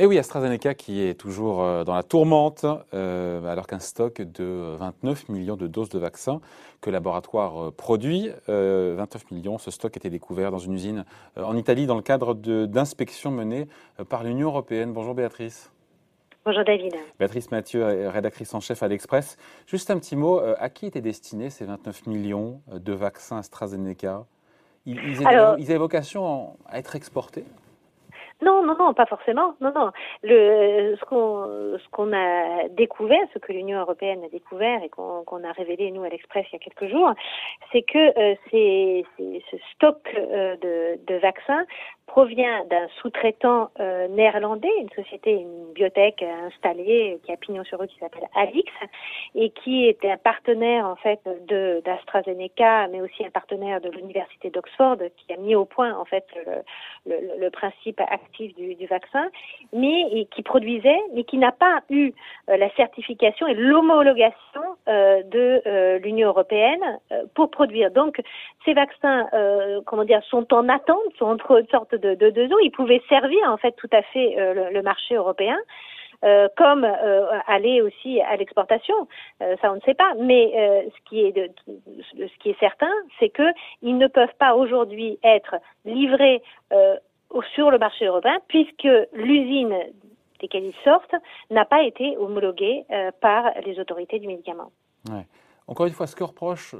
Et oui, AstraZeneca qui est toujours euh, dans la tourmente, euh, alors qu'un stock de 29 millions de doses de vaccins que le laboratoire euh, produit, 29 millions, ce stock a été découvert dans une usine en Italie dans le cadre d'inspections menées par l'Union européenne. Bonjour Béatrice. Bonjour David. Béatrice Mathieu, rédactrice en chef à l'Express. Juste un petit mot, à qui étaient destinés ces 29 millions de vaccins AstraZeneca? Ils, ils, avaient, vocation à être exportés? Non, non, non, pas forcément. Non, non. Le, ce qu'on, ce a découvert, ce que l'Union européenne a découvert et qu'on, qu'on a révélé nous à l'Express il y a quelques jours, c'est que euh, ce stock euh, de, de vaccins provient d'un sous-traitant euh, néerlandais, une société, une biotech installée qui a pignon sur rue qui s'appelle Alix et qui était un partenaire en fait d'AstraZeneca, mais aussi un partenaire de l'université d'Oxford qui a mis au point en fait le, le, le principe actif du, vaccin, mais qui produisait, mais qui n'a pas eu euh, la certification et l'homologation euh, de euh, l'Union européenne pour produire. Donc ces vaccins, comment dire, sont en attente, sont entre une sorte de, de eaux. Ils pouvaient servir en fait tout à fait le, marché européen. Comme aller aussi à l'exportation, ça on ne sait pas. Mais ce qui est certain, c'est que ils ne peuvent pas aujourd'hui être livrés sur le marché européen puisque l'usine desquelles ils sortent n'a pas été homologuée par les autorités du médicament. Encore une fois, ce que reproche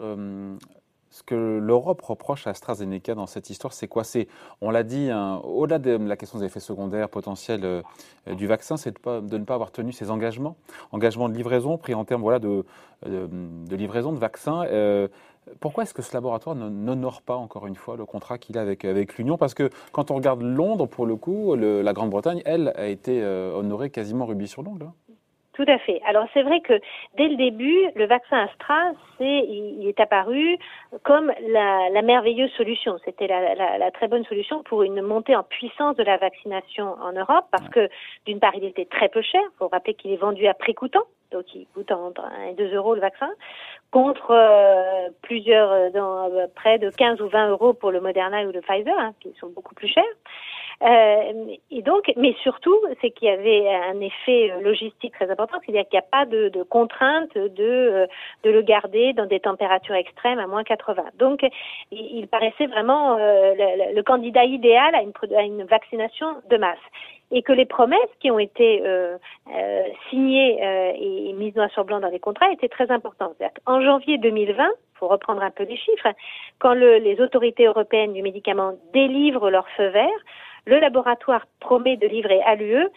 ce que l'Europe reproche à AstraZeneca dans cette histoire, c'est quoi? C'est, on l'a dit, hein, au-delà de la question des effets secondaires potentiels euh, du vaccin, c'est de, ne pas avoir tenu ses engagements, engagements de livraison pris en termes voilà, de, de, livraison de vaccins. Euh, pourquoi est-ce que ce laboratoire n'honore pas encore une fois le contrat qu'il a avec, l'Union? Parce que quand on regarde Londres, pour le coup, la Grande-Bretagne, elle, a été euh, honorée quasiment rubis sur l'ongle. Hein. Tout à fait. Alors c'est vrai que dès le début, le vaccin Astra, c'est, il est apparu comme la, la merveilleuse solution. C'était la, la, la, très bonne solution pour une montée en puissance de la vaccination en Europe, parce que d'une part, il était très peu cher. Il faut rappeler qu'il est vendu à prix coûtant, donc il coûte entre 1 et 2 euros le vaccin, contre euh, plusieurs, euh, dans, euh, près de 15 ou 20 euros pour le Moderna ou le Pfizer, hein, qui sont beaucoup plus chers. Euh, et donc, mais surtout, c'est qu'il y avait un effet logistique très important, c'est-à-dire qu'il n'y a pas de, de contrainte de, euh, de le garder dans des températures extrêmes à moins 80. Donc, il, paraissait vraiment euh, le, candidat idéal à une, à une vaccination de masse et que les promesses qui ont été euh, euh, signées euh, et mises noir sur blanc dans les contrats étaient très importantes. En janvier 2020, faut reprendre un peu les chiffres, quand le, les autorités européennes du médicament délivrent leur feu vert, le laboratoire promet de livrer à l'UE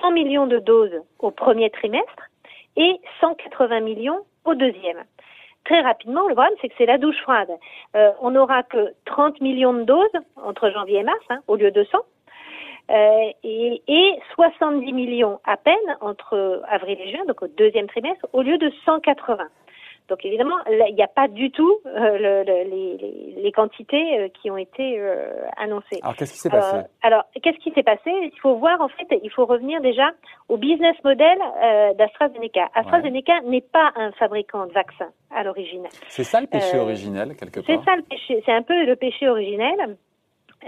100 millions de doses au premier trimestre et 180 millions au deuxième. Très rapidement, le problème, c'est que c'est la douche froide. Euh, on n'aura que 30 millions de doses entre janvier et mars, hein, au lieu de 100, euh, et, et 70 millions à peine entre avril et juin, donc au deuxième trimestre, au lieu de 180. Donc évidemment, il n'y a pas du tout euh, le, le, les, les, quantités euh, qui ont été euh, annoncées. Alors qu'est-ce qui s'est passé Alors qu'est-ce qui s'est passé? Il faut voir en fait, il faut revenir déjà au business model d'AstraZeneca. AstraZeneca n'est pas un fabricant de vaccins à l'origine. C'est ça le péché originel quelque part. C'est ça le péché. C'est un peu le péché originel.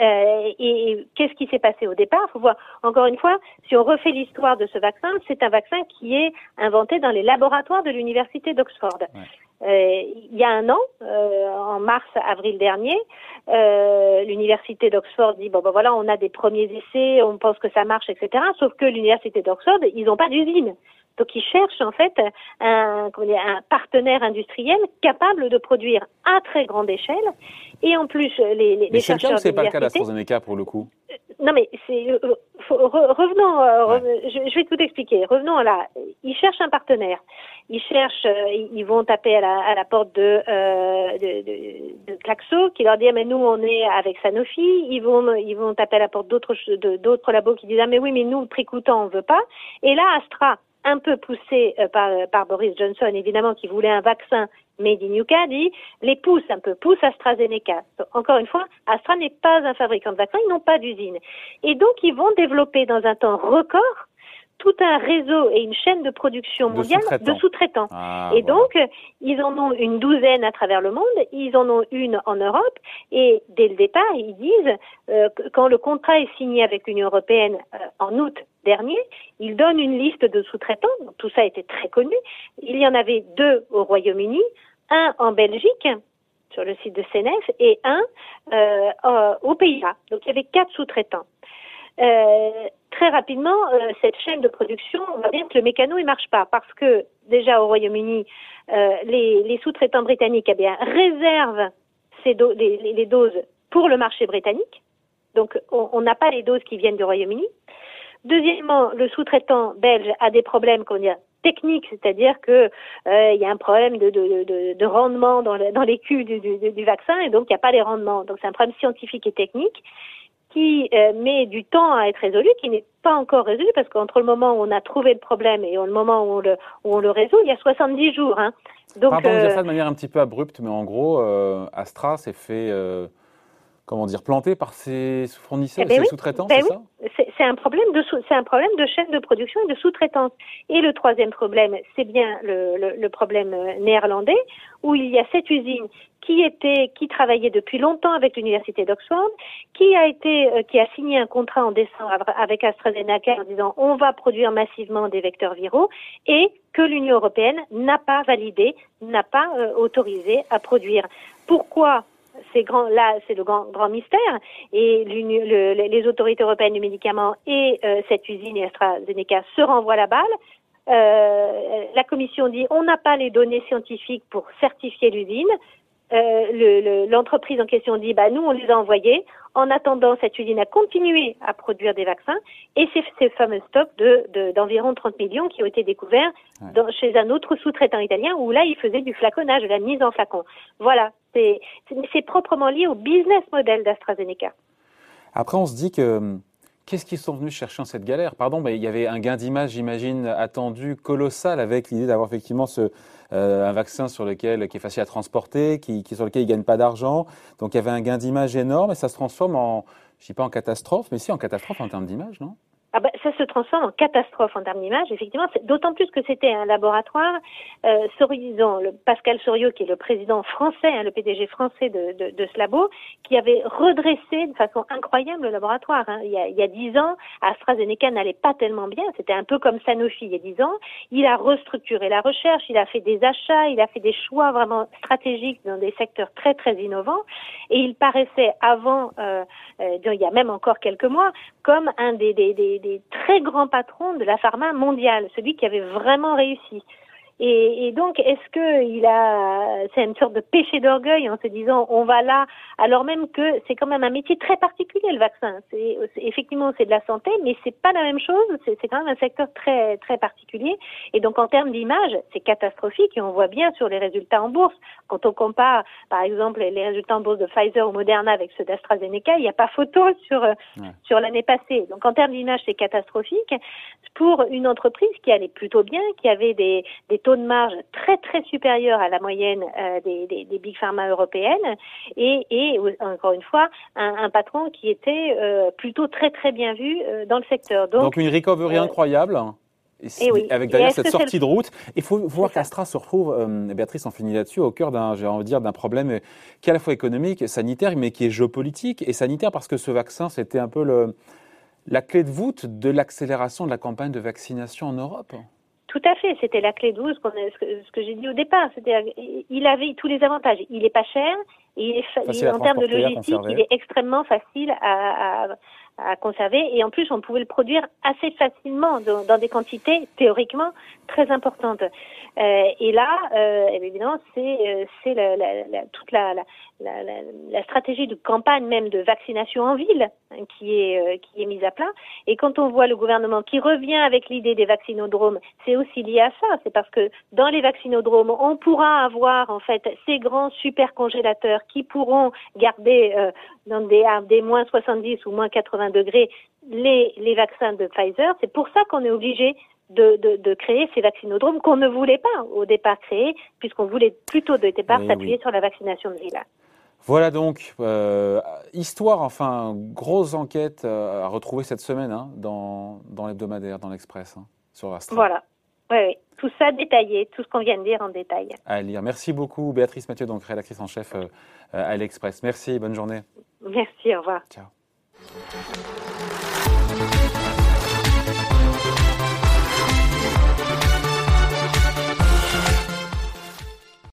Euh, et, qu'est-ce qui s'est passé au départ? Il faut voir, encore une fois, si on refait l'histoire de ce vaccin, c'est un vaccin qui est inventé dans les laboratoires de l'université d'Oxford. Euh, il y a un an, euh, en mars-avril dernier, euh, l'université d'Oxford dit bon ben voilà, on a des premiers essais, on pense que ça marche, etc. Sauf que l'université d'Oxford, ils n'ont pas d'usine. Donc ils cherchent en fait un, un partenaire industriel capable de produire à très grande échelle. Et en plus, les, les, mais c'est pas le cas d'AstraZeneca pour le coup Non mais c'est euh, revenons, euh, je, vais tout expliquer. Revenons là. Ils cherchent un partenaire. Ils cherchent, euh, ils vont taper à la, à la porte de, de, de, de Claxo qui leur dit ah, mais nous on est avec Sanofi. Ils vont ils vont taper à la porte d'autres d'autres labos qui disent ah mais oui mais nous le prix coûtant on veut pas. Et là Astra un peu poussé euh, par, par, Boris Johnson, évidemment, qui voulait un vaccin made in UK, dit les pousse un peu, pousse AstraZeneca. Encore une fois, Astra n'est pas un fabricant de vaccins, ils n'ont pas d'usine. Et donc, ils vont développer dans un temps record tout un réseau et une chaîne de production mondiale de sous-traitants. Ah, et donc, ils en ont une douzaine à travers le monde, ils en ont une en Europe, et dès le départ, ils disent, euh, quand le contrat est signé avec l'Union européenne euh, en août dernier, ils donnent une liste de sous-traitants, tout ça était très connu, il y en avait deux au Royaume-Uni, un en Belgique, sur le site de CNF, et un euh, aux Pays-Bas. Donc il y avait quatre sous-traitants. Euh, très rapidement, euh, cette chaîne de production, on voit bien que le mécano ne marche pas parce que déjà au Royaume-Uni, euh, les, sous-traitants britanniques eh réservent les, doses pour le marché britannique. Donc on n'a pas les doses qui viennent du Royaume-Uni. Deuxièmement, le sous-traitant belge a des problèmes qu'on techniques, c'est-à-dire que euh, il y a un problème de, de, de, de rendement dans, le, dans les culs du, du, du, vaccin et donc il n'y a pas les rendements. Donc c'est un problème scientifique et technique qui euh, met du temps à être résolu, qui n'est pas encore résolu, parce qu'entre le moment où on a trouvé le problème et le moment où on le, où on le résout, il y a 70 jours. Hein. Donc, Pardon de dire euh, ça de manière un petit peu abrupte, mais en gros, euh, Astra s'est fait comment dire, planté par ses fournisseurs, eh ben ses sous-traitants, ben c'est ça? C'est un problème de chaîne de production et de sous-traitance. Et le troisième problème, c'est bien le, problème euh, néerlandais, où il y a cette usine qui était, qui travaillait depuis longtemps avec l'université d'Oxford, qui a été, euh, a signé un contrat en décembre avec AstraZeneca en disant on va produire massivement des vecteurs viraux et que l'Union européenne n'a pas validé, n'a pas euh, autorisé à produire. Pourquoi c'est là, c'est le grand, grand mystère. Et les autorités européennes du médicament et euh, cette usine AstraZeneca se renvoient la balle. Euh, la Commission dit on n'a pas les données scientifiques pour certifier l'usine. Euh, l'entreprise en question dit bah nous on les a envoyés. En attendant, cette usine a continué à produire des vaccins et c'est ces fameux stocks de d'environ 30 millions qui ont été découverts dans, chez un autre sous-traitant italien où là il faisait du flaconnage, de la mise en flacon. Voilà, c'est proprement lié au business model d'AstraZeneca. Après, on se dit que hum, Qu'est-ce qu'ils sont venus chercher en cette galère? Pardon, mais il y avait un gain d'image, j'imagine, attendu colossal avec l'idée d'avoir effectivement ce, un vaccin sur lequel qui est facile à transporter, qui, sur lequel ils gagnent pas d'argent. Donc il y avait un gain d'image énorme et ça se transforme en, je dis pas en catastrophe, mais si en catastrophe en termes d'image, non? Ça se transforme en catastrophe en termes d'image, effectivement, d'autant plus que c'était un laboratoire. Euh, le Pascal Soriot, qui est le président français, hein, le PDG français de, de, de, ce labo, qui avait redressé de façon incroyable le laboratoire. Hein. Il, y a, dix ans, AstraZeneca n'allait pas tellement bien, c'était un peu comme Sanofi il y a dix ans. Il a restructuré la recherche, il a fait des achats, il a fait des choix vraiment stratégiques dans des secteurs très très innovants, et il paraissait avant, euh, euh il y a même encore quelques mois, comme un des, des, très grands patrons de la pharma mondiale, celui qui avait vraiment réussi. Et, et, donc, est-ce que il a, c'est une sorte de péché d'orgueil en se disant, on va là, alors même que c'est quand même un métier très particulier le vaccin. C'est, effectivement, c'est de la santé, mais c'est pas la même chose. C'est, c'est quand même un secteur très très particulier. Et donc, en termes d'image, c'est catastrophique. Et on voit bien sur les résultats en bourse, quand on compare, par exemple, les résultats en bourse de Pfizer ou Moderna avec ceux d'AstraZeneca, il n'y a pas photo sur sur l'année passée. Donc, en termes d'image, c'est catastrophique pour une entreprise qui allait plutôt bien, qui avait des, des taux de marge très très supérieurs à la moyenne euh, des, des, des, big pharma européennes et, et encore une fois un, un patron qui était euh, plutôt très très bien vu euh, dans le secteur. Donc, Donc une recovery incroyable. Et eh oui. Avec d'ailleurs cette sortie de route, il faut voir qu'Astra se retrouve, Béatrice en finit là-dessus, au cœur d'un, j'ai envie de dire, d'un problème qui est à la fois économique, sanitaire, mais qui est géopolitique et sanitaire parce que ce vaccin, c'était un peu le, la clé de voûte de l'accélération de la campagne de vaccination en Europe. Tout à fait, c'était la clé de voûte, ce que, j'ai dit au départ. Il avait tous les avantages. Il est pas cher, et il est, en termes de logistique, il est extrêmement facile à, à, conserver. Et en plus, on pouvait le produire assez facilement dans, des quantités théoriquement très importantes. Euh, et là, euh, évidemment, c'est euh, c'est la, la, toute la, la, stratégie de campagne même de vaccination en ville hein, qui est mise à plat. Et quand on voit le gouvernement qui revient avec l'idée des vaccinodromes, c'est aussi lié à ça. C'est parce que dans les vaccinodromes, on pourra avoir en fait ces grands super congélateurs qui pourront garder dans des, des moins 70 ou moins 80 degrés les vaccins de Pfizer. C'est pour ça qu'on est obligé de, de, de, créer ces vaccinodromes qu'on ne voulait pas au départ créer, puisqu'on voulait plutôt de départ s'appuyer sur la vaccination de ville. Voilà donc, euh, histoire, enfin, grosse enquête euh, à retrouver cette semaine hein, dans, dans l'hebdomadaire, dans l'Express. Hein. sur Astra. Voilà. Oui, oui. Tout ça détaillé, tout ce qu'on vient de dire en détail. À lire. Merci beaucoup, Béatrice Mathieu, donc rédactrice en chef à l'Express. Merci, bonne journée. Merci, au revoir. Ciao.